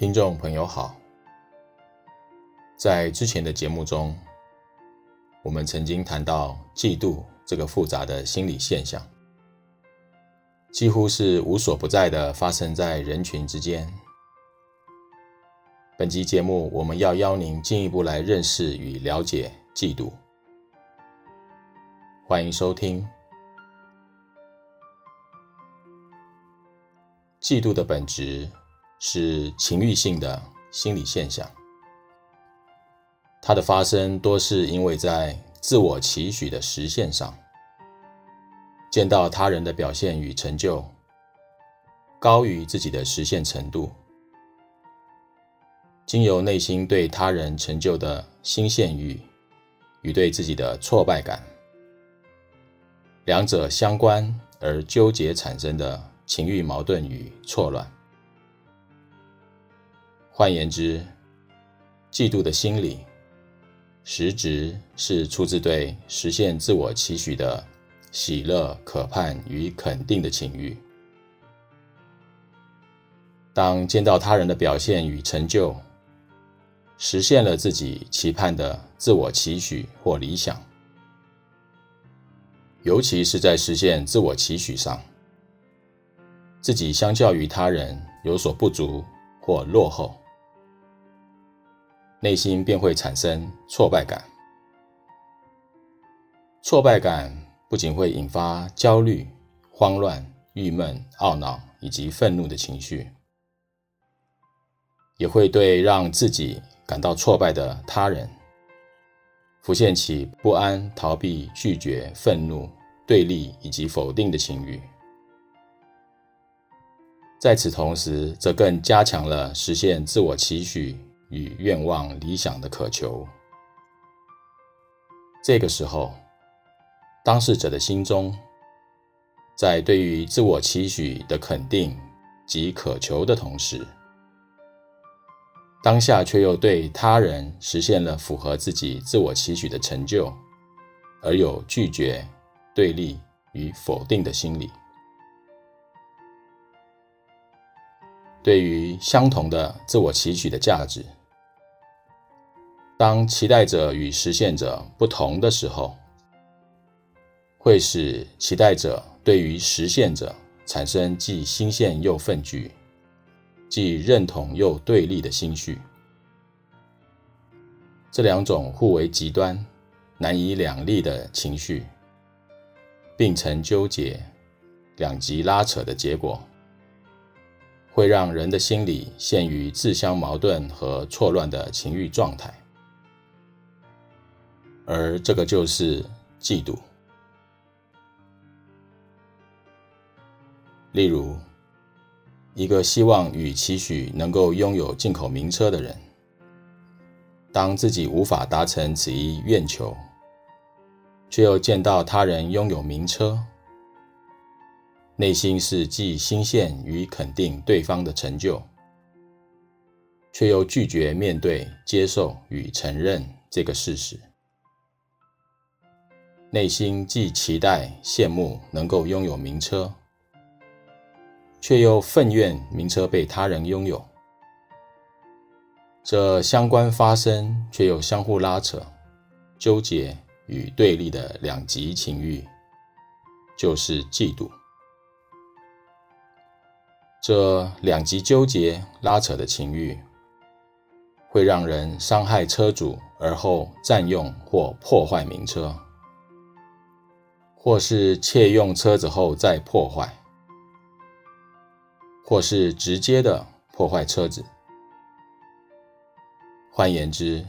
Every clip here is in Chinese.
听众朋友好，在之前的节目中，我们曾经谈到嫉妒这个复杂的心理现象，几乎是无所不在的发生在人群之间。本集节目，我们要邀您进一步来认识与了解嫉妒。欢迎收听。嫉妒的本质是情欲性的心理现象，它的发生多是因为在自我期许的实现上，见到他人的表现与成就高于自己的实现程度，经由内心对他人成就的欣羡欲与对自己的挫败感，两者相关而纠结产生的。情欲矛盾与错乱。换言之，嫉妒的心理，实质是出自对实现自我期许的喜乐、渴盼与肯定的情欲。当见到他人的表现与成就，实现了自己期盼的自我期许或理想，尤其是在实现自我期许上，自己相较于他人有所不足或落后，内心便会产生挫败感。挫败感不仅会引发焦虑、慌乱、郁闷、懊恼以及愤怒的情绪，也会对让自己感到挫败的他人浮现起不安、逃避、拒绝、愤怒、对立以及否定的情绪。在此同时，则更加强了实现自我期许与愿望、理想的渴求。这个时候，当事者的心中，在对于自我期许的肯定及渴求的同时，当下却又对他人实现了符合自己自我期许的成就，而有拒绝、对立与否定的心理。对于相同的自我期许的价值，当期待者与实现者不同的时候，会使期待者对于实现者产生既新鲜又愤惧，既认同又对立的心绪。这两种互为极端、难以两立的情绪，并成纠结、两极拉扯的结果。会让人的心里陷于自相矛盾和错乱的情欲状态，而这个就是嫉妒。例如，一个希望与期许能够拥有进口名车的人，当自己无法达成此一愿求，却又见到他人拥有名车。内心是既欣羡与肯定对方的成就，却又拒绝面对、接受与承认这个事实。内心既期待、羡慕能够拥有名车，却又愤怨名车被他人拥有。这相关发生却又相互拉扯、纠结与对立的两极情欲，就是嫉妒。这两极纠结拉扯的情欲，会让人伤害车主而后占用或破坏名车，或是窃用车子后再破坏，或是直接的破坏车子。换言之，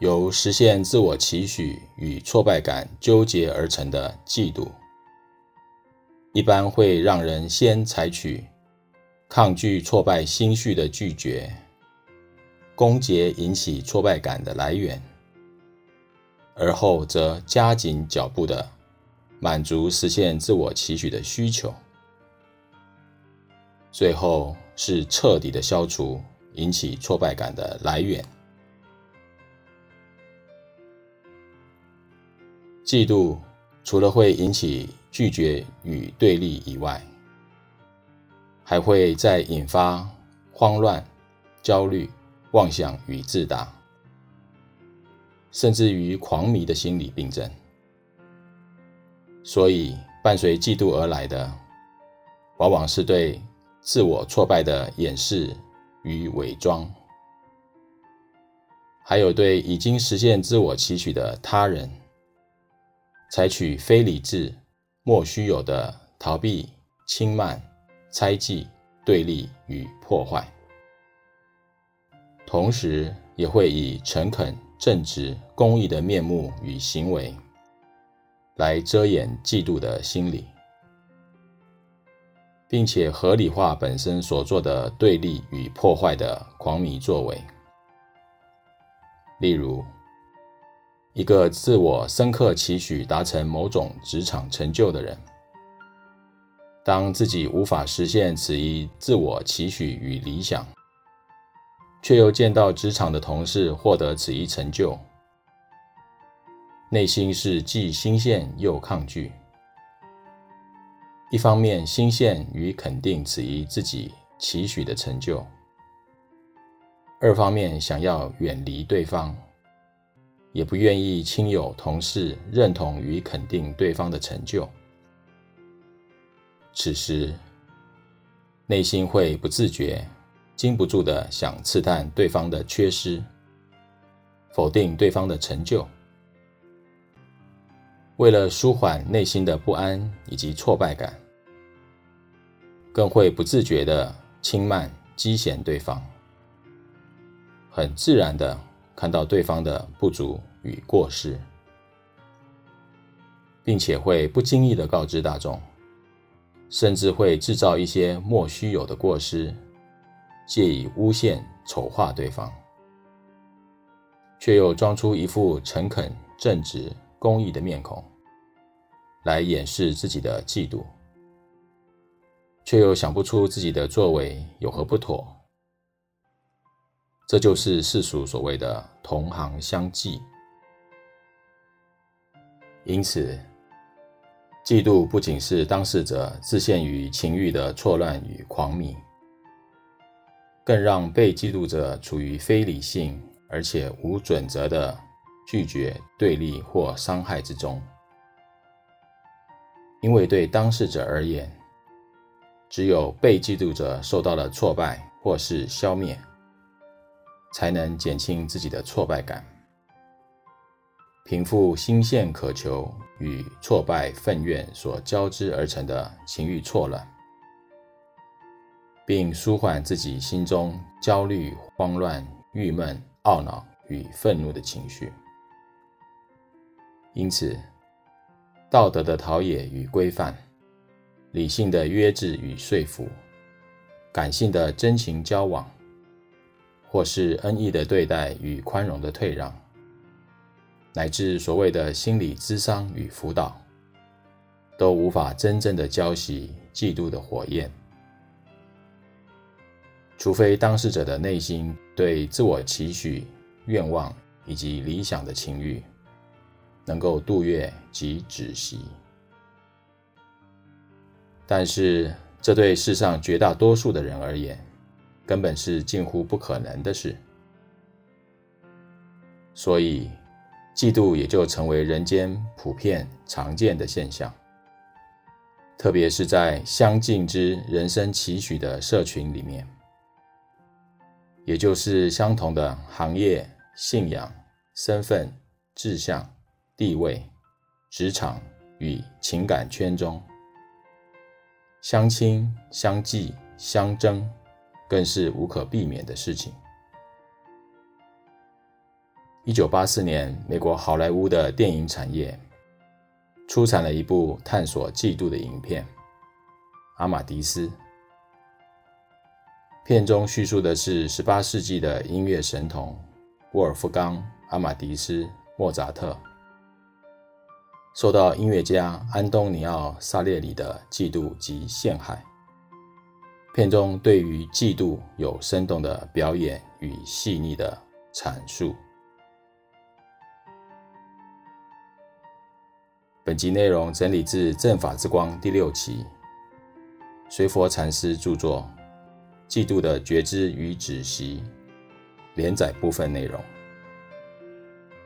由实现自我期许与挫败感纠结而成的嫉妒，一般会让人先采取。抗拒挫败心绪的拒绝，攻訐引起挫败感的来源，而后则加紧脚步的满足实现自我期许的需求，最后是彻底的消除引起挫败感的来源。嫉妒除了会引起拒绝与对立以外，还会再引发慌乱、焦虑、妄想与自大，甚至于狂迷的心理病症。所以，伴随嫉妒而来的，往往是对自我挫败的掩饰与伪装，还有对已经实现自我期许的他人，采取非理智、莫须有的逃避、轻慢、猜忌、对立与破坏，同时也会以诚恳、正直、公义的面目与行为，来遮掩嫉妒的心理，并且合理化本身所做的对立与破坏的狂迷作为。例如，一个自我深刻期许达成某种职场成就的人，当自己无法实现此一自我期许与理想，却又见到职场的同事获得此一成就，内心是既新鲜又抗拒。一方面新鲜与肯定此一自己期许的成就，二方面想要远离对方。也不愿意亲友同事认同与肯定对方的成就，此时内心会不自觉、禁不住的想刺探对方的缺失，否定对方的成就。为了舒缓内心的不安以及挫败感，更会不自觉的轻慢、讥嫌对方，很自然的。看到对方的不足与过失，并且会不经意地告知大众，甚至会制造一些莫须有的过失，借以诬陷、丑化对方，却又装出一副诚恳、正直、公义的面孔，来掩饰自己的嫉妒，却又想不出自己的作为有何不妥。这就是世俗所谓的同行相忌。因此，嫉妒不仅是当事者自陷于情欲的错乱与狂迷，更让被嫉妒者处于非理性而且无准则的拒绝、对立或伤害之中。因为对当事者而言，只有被嫉妒者受到了挫败或是消灭。才能减轻自己的挫败感，平复欣羡渴求与挫败愤怨所交织而成的情欲错乱，并舒缓自己心中焦虑、慌乱、郁闷、懊恼与愤怒的情绪。因此，道德的陶冶与规范，理性的约制与说服，感性的真情交往。或是恩义的对待与宽容的退让，乃至所谓的心理咨商与辅导，都无法真正的浇熄嫉妒的火焰。除非当事者的内心对自我期许、愿望以及理想的情欲，能够度月及止息。但是，这对世上绝大多数的人而言，根本是近乎不可能的事，所以嫉妒也就成为人间普遍常见的现象。特别是在相近之人生期许的社群里面，也就是相同的行业、信仰、身份、志向、地位、职场与情感圈中，相亲、相忌、相争。更是无可避免的事情。一九八四年，美国好莱坞的电影产业出产了一部探索嫉妒的影片《阿玛迪斯》。片中叙述的是十八世纪的音乐神童沃尔夫冈·阿玛迪斯·莫扎特受到音乐家安东尼奥·萨列里的嫉妒及陷害。片中对于嫉妒有生动的表演与细腻的阐述。本集内容整理自《正法之光》第六期，随佛禅师著作《嫉妒的觉知与止息》连载部分内容。